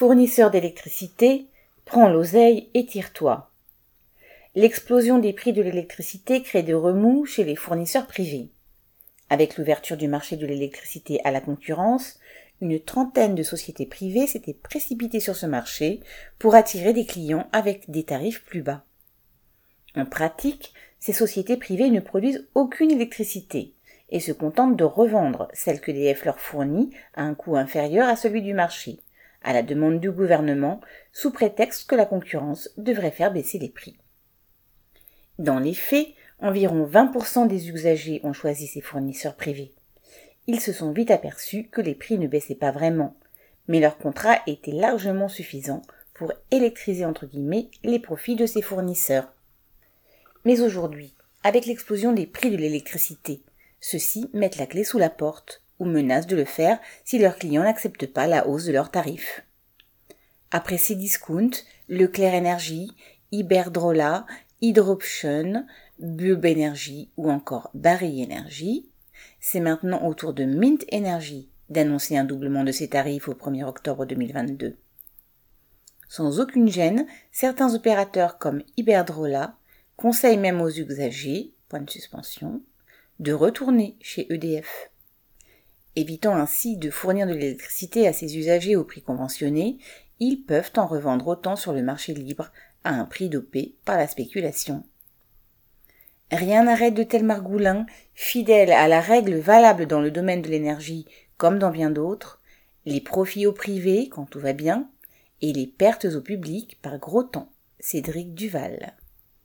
Fournisseur d'électricité, prends l'oseille et tire-toi. L'explosion des prix de l'électricité crée des remous chez les fournisseurs privés. Avec l'ouverture du marché de l'électricité à la concurrence, une trentaine de sociétés privées s'étaient précipitées sur ce marché pour attirer des clients avec des tarifs plus bas. En pratique, ces sociétés privées ne produisent aucune électricité et se contentent de revendre celle que DF leur fournit à un coût inférieur à celui du marché, à la demande du gouvernement, sous prétexte que la concurrence devrait faire baisser les prix. Dans les faits, environ 20% des usagers ont choisi ces fournisseurs privés. Ils se sont vite aperçus que les prix ne baissaient pas vraiment, mais leur contrat était largement suffisant pour électriser les profits de ces fournisseurs. Mais aujourd'hui, avec l'explosion des prix de l'électricité, ceux-ci mettent la clé sous la porte ou menacent de le faire si leurs clients n'acceptent pas la hausse de leurs tarifs. Après ces discounts, Leclerc Energy, Iberdrola, Hydroption, Bulb Energy ou encore Barry Energy, c'est maintenant au tour de Mint Energy d'annoncer un doublement de ses tarifs au 1er octobre 2022. Sans aucune gêne, certains opérateurs comme Iberdrola conseillent même aux usagers, de retourner chez EDF. Évitant ainsi de fournir de l'électricité à ses usagers au prix conventionné, ils peuvent en revendre autant sur le marché libre à un prix dopé par la spéculation. Rien n'arrête de tel margoulin, fidèle à la règle valable dans le domaine de l'énergie comme dans bien d'autres, les profits au privé quand tout va bien, et les pertes au public par gros temps. Cédric Duval.